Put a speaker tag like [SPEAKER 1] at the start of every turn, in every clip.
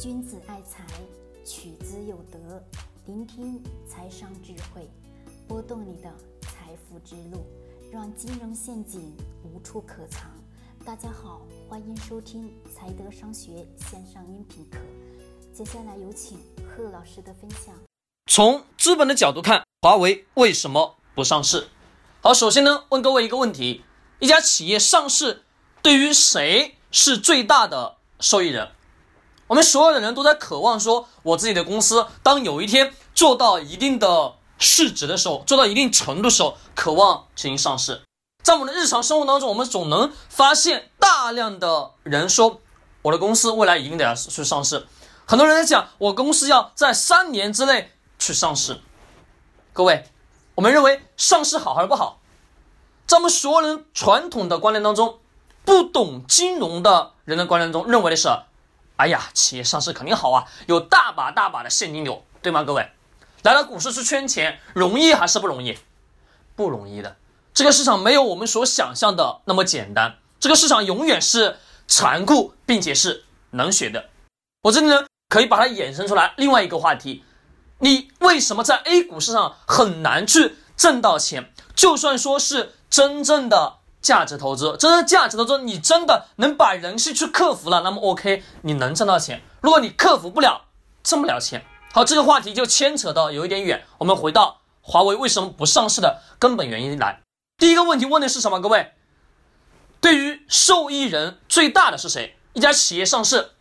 [SPEAKER 1] 君子爱财，取之有德。聆听财商智慧，拨动你的财富之路，让金融陷阱无处可藏。大家好，欢迎收听财德商学线上音频课。接下来有请贺老师的分享。
[SPEAKER 2] 从资本的角度看，华为为什么不上市？好，首先呢，问各位一个问题：一家企业上市，对于谁是最大的受益人？我们所有的人都在渴望说，我自己的公司当有一天做到一定的市值的时候，做到一定程度的时候，渴望进行上市。在我们的日常生活当中，我们总能发现大量的人说，我的公司未来一定得要去上市。很多人在讲，我公司要在三年之内去上市。各位，我们认为上市好还是不好？在我们所有人传统的观念当中，不懂金融的人的观念中，认为的是。哎呀，企业上市肯定好啊，有大把大把的现金流，对吗？各位，来到股市去圈钱，容易还是不容易？不容易的。这个市场没有我们所想象的那么简单，这个市场永远是残酷并且是冷血的。我这里呢，可以把它衍生出来另外一个话题：你为什么在 A 股市场很难去挣到钱？就算说是真正的。价值投资，真正价值投资，你真的能把人性去克服了，那么 OK，你能挣到钱。如果你克服不了，挣不了钱。好，这个话题就牵扯到有一点远。我们回到华为为什么不上市的根本原因来。第一个问题问的是什么？各位，对于受益人最大的是谁？一家企业上市，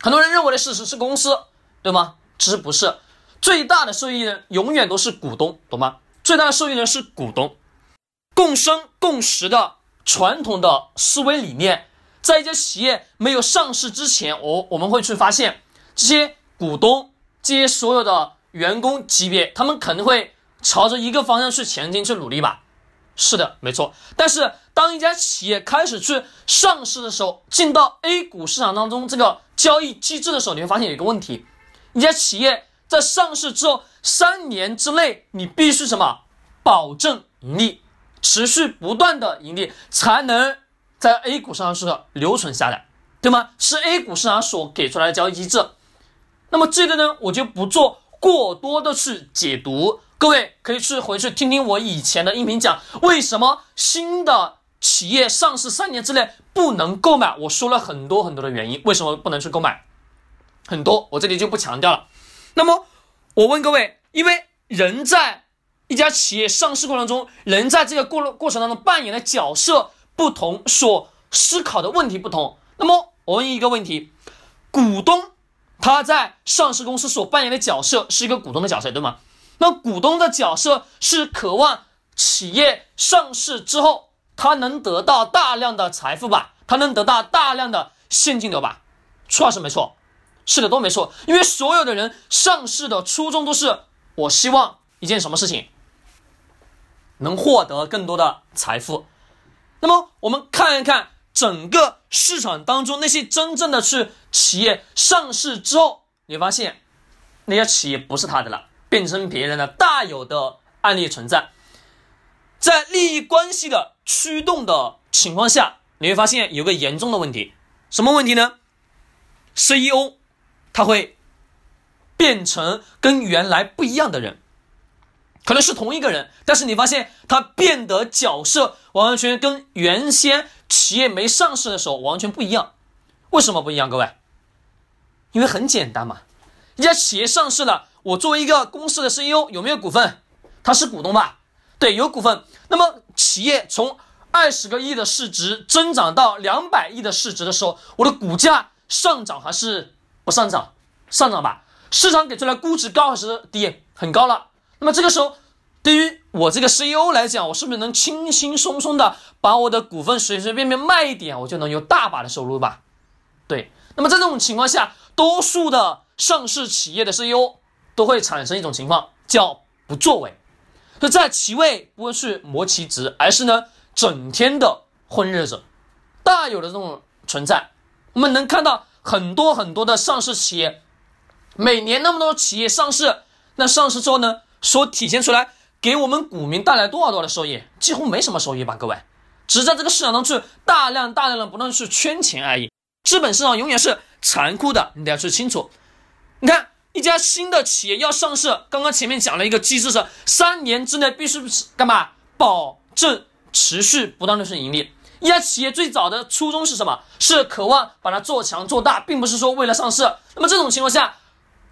[SPEAKER 2] 很多人认为的事实是公司，对吗？其实不是，最大的受益人永远都是股东，懂吗？最大的受益人是股东。共生共识的传统的思维理念，在一家企业没有上市之前，我我们会去发现这些股东、这些所有的员工级别，他们肯定会朝着一个方向去前进、去努力吧？是的，没错。但是当一家企业开始去上市的时候，进到 A 股市场当中这个交易机制的时候，你会发现有一个问题：一家企业在上市之后三年之内，你必须什么保证盈利？持续不断的盈利，才能在 A 股上市留存下来，对吗？是 A 股市场所给出来的交易机制。那么这个呢，我就不做过多的去解读，各位可以去回去听听我以前的音频，讲为什么新的企业上市三年之内不能购买。我说了很多很多的原因，为什么不能去购买？很多，我这里就不强调了。那么我问各位，因为人在。一家企业上市过程中，人在这个过过程当中扮演的角色不同，所思考的问题不同。那么，我问一个问题：股东他在上市公司所扮演的角色是一个股东的角色，对吗？那股东的角色是渴望企业上市之后，他能得到大量的财富吧？他能得到大量的现金流吧？错是没错，是的都没错。因为所有的人上市的初衷都是我希望一件什么事情。能获得更多的财富，那么我们看一看整个市场当中那些真正的去企业上市之后，你发现那些企业不是他的了，变成别人的，大有的案例存在。在利益关系的驱动的情况下，你会发现有个严重的问题，什么问题呢？CEO 他会变成跟原来不一样的人。可能是同一个人，但是你发现他变得角色完完全全跟原先企业没上市的时候完全不一样。为什么不一样？各位，因为很简单嘛，一家企业上市了，我作为一个公司的 CEO 有没有股份？他是股东吧？对，有股份。那么企业从二十个亿的市值增长到两百亿的市值的时候，我的股价上涨还是不上涨？上涨吧。市场给出来估值高还是低？很高了。那么这个时候，对于我这个 CEO 来讲，我是不是能轻轻松松的把我的股份随随便便卖一点，我就能有大把的收入吧？对。那么在这种情况下，多数的上市企业的 CEO 都会产生一种情况，叫不作为，就在其位不会去磨其职，而是呢整天的混日子，大有的这种存在。我们能看到很多很多的上市企业，每年那么多企业上市，那上市之后呢？所体现出来给我们股民带来多少多少的收益？几乎没什么收益吧，各位，只是在这个市场当中去大量大量的不断去圈钱而已。资本市场永远是残酷的，你得要去清楚。你看，一家新的企业要上市，刚刚前面讲了一个机制是三年之内必须干嘛？保证持续不断的是盈利。一家企业最早的初衷是什么？是渴望把它做强做大，并不是说为了上市。那么这种情况下，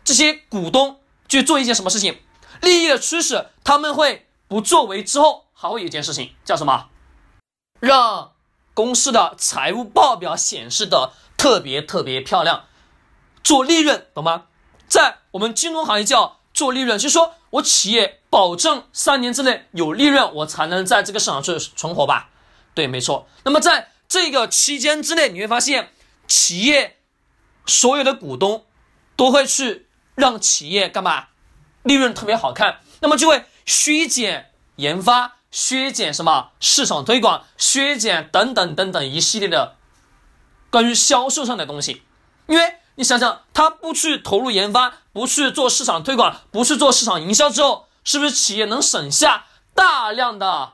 [SPEAKER 2] 这些股东去做一件什么事情？利益的驱使，他们会不作为之后，还会有一件事情叫什么？让公司的财务报表显示的特别特别漂亮，做利润，懂吗？在我们金融行业叫做利润，就是说我企业保证三年之内有利润，我才能在这个市场去存活吧。对，没错。那么在这个期间之内，你会发现，企业所有的股东都会去让企业干嘛？利润特别好看，那么就会削减研发、削减什么市场推广、削减等等等等一系列的关于销售上的东西。因为你想想，他不去投入研发，不去做市场推广，不去做市场营销之后，是不是企业能省下大量的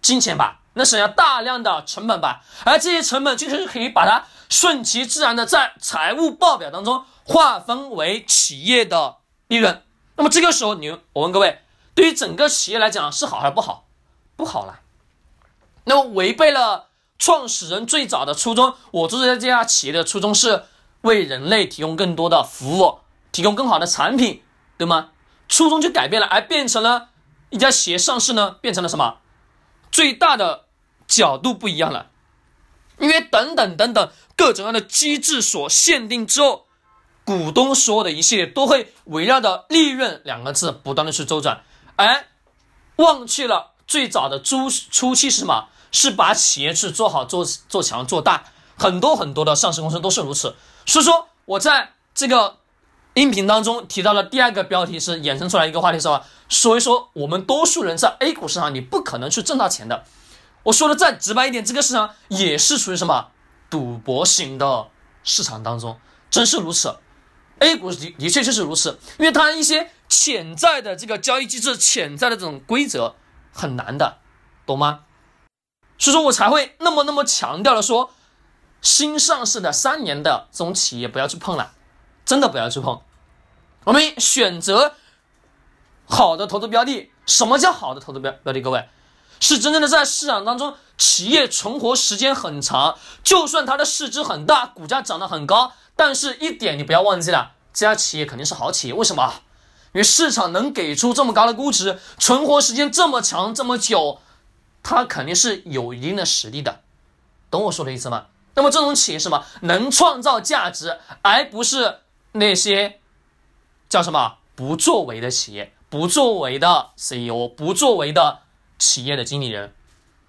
[SPEAKER 2] 金钱吧？能省下大量的成本吧，而这些成本就是可以把它顺其自然的在财务报表当中划分为企业的利润。那么这个时候，你我问各位，对于整个企业来讲是好还是不好？不好了。那么违背了创始人最早的初衷，我做这家企业的初衷是为人类提供更多的服务，提供更好的产品，对吗？初衷就改变了，而变成了一家企业上市呢，变成了什么？最大的角度不一样了，因为等等等等各种各样的机制所限定之后，股东所有的一系列都会围绕着利润两个字不断的去周转，而忘记了最早的初初期是什么？是把企业去做好、做做强、做大。很多很多的上市公司都是如此。所以说，我在这个音频当中提到了第二个标题是衍生出来一个话题是吧？所以说，我们多数人在 A 股市场，你不可能去挣到钱的。我说的再直白一点，这个市场也是属于什么赌博型的市场当中，真是如此。A 股的的确就是如此，因为它一些潜在的这个交易机制、潜在的这种规则很难的，懂吗？所以说我才会那么那么强调的说，新上市的三年的这种企业不要去碰了，真的不要去碰。我们选择。好的投资标的，什么叫好的投资标标的？各位，是真正的在市场当中，企业存活时间很长，就算它的市值很大，股价涨得很高，但是一点你不要忘记了，这家企业肯定是好企业。为什么？因为市场能给出这么高的估值，存活时间这么长这么久，它肯定是有一定的实力的，懂我说的意思吗？那么这种企业什么能创造价值，而不是那些叫什么不作为的企业。不作为的 CEO，不作为的企业的经理人，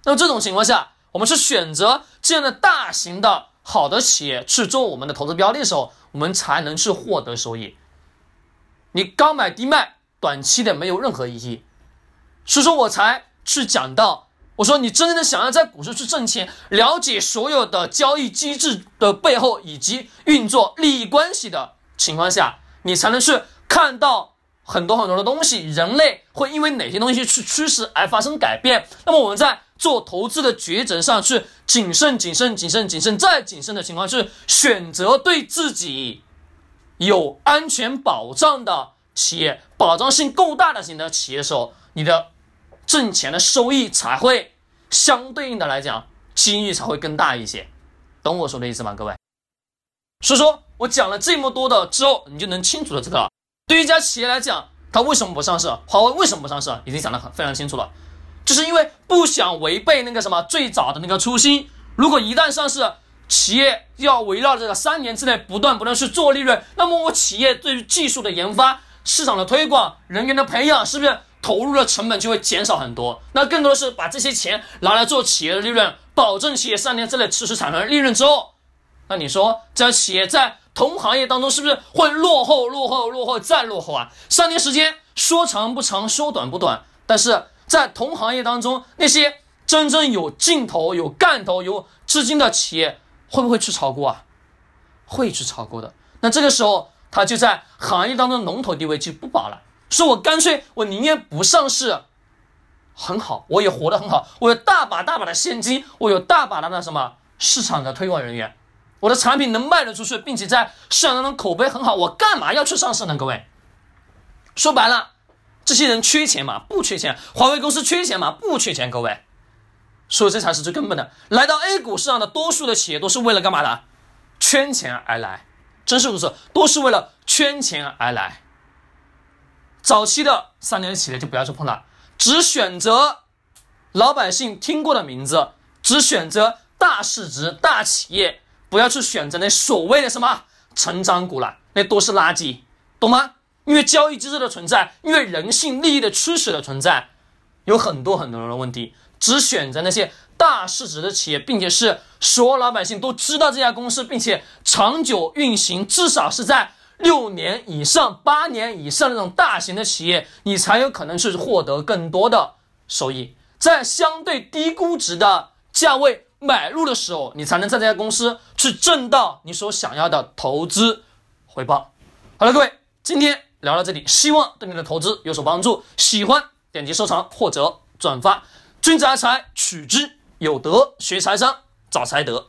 [SPEAKER 2] 那么这种情况下，我们是选择这样的大型的好的企业去做我们的投资标的的时候，我们才能去获得收益。你高买低卖，短期的没有任何意义。所以说我才去讲到，我说你真正的想要在股市去挣钱，了解所有的交易机制的背后以及运作利益关系的情况下，你才能去看到。很多很多的东西，人类会因为哪些东西去趋势而发生改变？那么我们在做投资的抉择上，去谨慎、谨慎、谨慎、谨慎再谨慎的情况，是选择对自己有安全保障的企业，保障性够大的型的企业的时候，你的挣钱的收益才会相对应的来讲，机遇才会更大一些。懂我说的意思吗，各位？所以说我讲了这么多的之后，你就能清楚的知道。对于一家企业来讲，它为什么不上市？华为为什么不上市？已经讲得很非常清楚了，就是因为不想违背那个什么最早的那个初心。如果一旦上市，企业要围绕这个三年之内不断不断去做利润，那么我企业对于技术的研发、市场的推广、人员的培养，是不是投入的成本就会减少很多？那更多的是把这些钱拿来做企业的利润，保证企业三年之内持续产生利润之后，那你说这企业在？同行业当中是不是会落后、落后、落后再落后啊？三年时间说长不长，说短不短，但是在同行业当中，那些真正有劲头、有干头、有资金的企业，会不会去炒股啊？会去炒股的。那这个时候，他就在行业当中龙头地位就不保了。说我干脆我宁愿不上市，很好，我也活得很好，我有大把大把的现金，我有大把大的什么市场的推广人员。我的产品能卖得出去，并且在市场当中口碑很好，我干嘛要去上市呢？各位，说白了，这些人缺钱吗？不缺钱。华为公司缺钱吗？不缺钱。各位，所以这才是最根本的。来到 A 股市场的多数的企业都是为了干嘛的？圈钱而来，真是如此，都是为了圈钱而来。早期的三年企业就不要去碰了，只选择老百姓听过的名字，只选择大市值大企业。不要去选择那所谓的什么成长股了，那都是垃圾，懂吗？因为交易机制的存在，因为人性利益的驱使的存在，有很多很多的问题。只选择那些大市值的企业，并且是所有老百姓都知道这家公司，并且长久运行，至少是在六年以上、八年以上那种大型的企业，你才有可能去获得更多的收益，在相对低估值的价位。买入的时候，你才能在这家公司去挣到你所想要的投资回报。好了，各位，今天聊到这里，希望对你的投资有所帮助。喜欢点击收藏或者转发。君子爱财，取之有德；学财商，找财德。